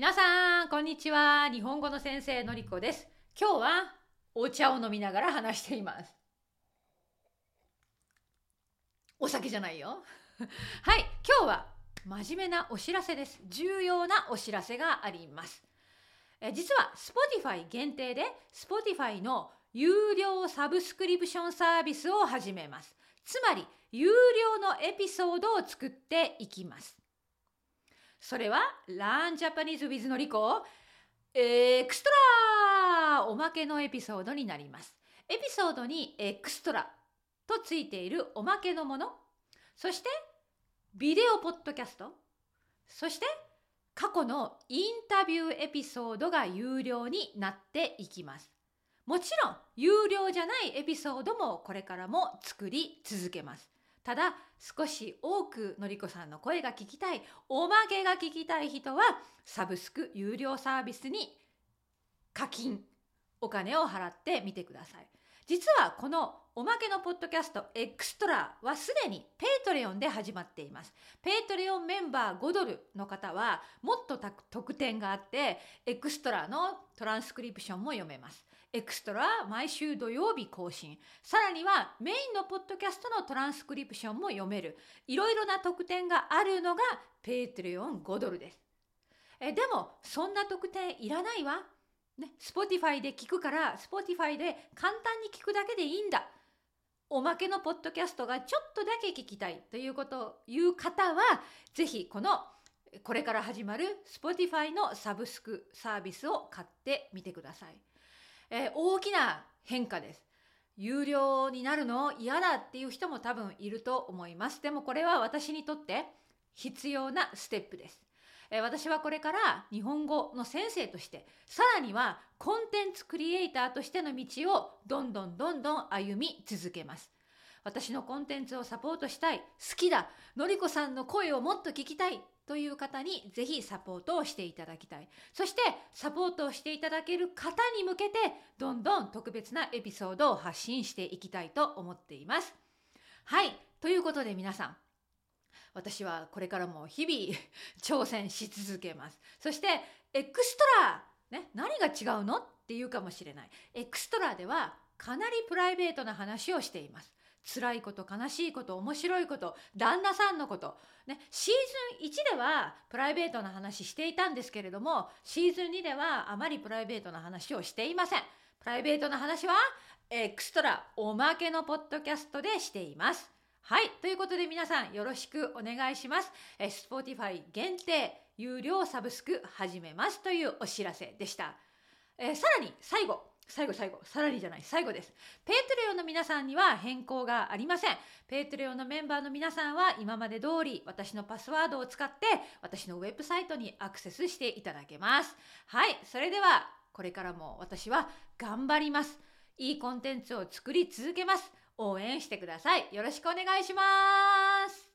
皆さんこんにちは。日本語の先生のりこです。今日はお茶を飲みながら話しています。お酒じゃないよ。はい。今日は真面目なお知らせです。重要なお知らせがあります。え実は Spotify 限定で Spotify の有料サブスクリプションサービスを始めます。つまり有料のエピソードを作っていきます。それは Learn Japanese with のりこエクストラおまけのエピソードになります。エピソードにエクストラとついているおまけのもの、そしてビデオポッドキャスト、そして過去のインタビューエピソードが有料になっていきます。もちろん有料じゃないエピソードもこれからも作り続けます。ただ少し多くのりこさんの声が聞きたいおまけが聞きたい人はサブスク有料サービスに課金お金を払ってみてください。実はこのおまけのポッドキャストエクストラはすでに Patreon で始まっています。 Patreon メンバー5ドルの方はもっと特典があってエクストラのトランスクリプションも読めます。エクストラ毎週土曜日更新。さらにはメインのポッドキャストのトランスクリプションも読める。いろいろな特典があるのが Patreon 5ドルです。えでもそんな特典いらないわ。ね、Spotify で聞くから Spotify で簡単に聞くだけでいいんだおまけのポッドキャストがちょっとだけ聞きたいということを言う方はぜひこのこれから始まる Spotify のサブスクサービスを買ってみてください。えー、大きな変化です。有料になるの？嫌だっていう人も多分いると思います。でもこれは私にとって必要なステップです。え私はこれから日本語の先生としてさらにはコンテンツクリエイターとしての道をどんどんどんどん歩み続けます。私のコンテンツをサポートしたい好きだのりこさんの声をもっと聞きたいという方にぜひサポートをしていただきたいそしてサポートをしていただける方に向けてどんどん特別なエピソードを発信していきたいと思っていますはいということで皆さん私はこれからも日々挑戦し続けます。そしてエクストラ、ね、何が違うのっていうかもしれない。エクストラではかなりプライベートな話をしています。辛いこと悲しいこと面白いこと旦那さんのこと、ね、シーズン1ではプライベートな話していたんですけれどもシーズン2ではあまりプライベートな話をしていません。プライベートな話はエクストラおまけのポッドキャストでしています。はい。ということで皆さんよろしくお願いします。え Spotify 限定有料サブスク始めますというお知らせでした。えさらに最後最後最後さらにじゃない最後です。 Patreon の皆さんには変更がありません。ペイトレオのメンバーの皆さんは今まで通り私のパスワードを使って私のウェブサイトにアクセスしていただけます。はい。それではこれからも私は頑張ります。いいコンテンツを作り続けます。応援してください。よろしくお願いします。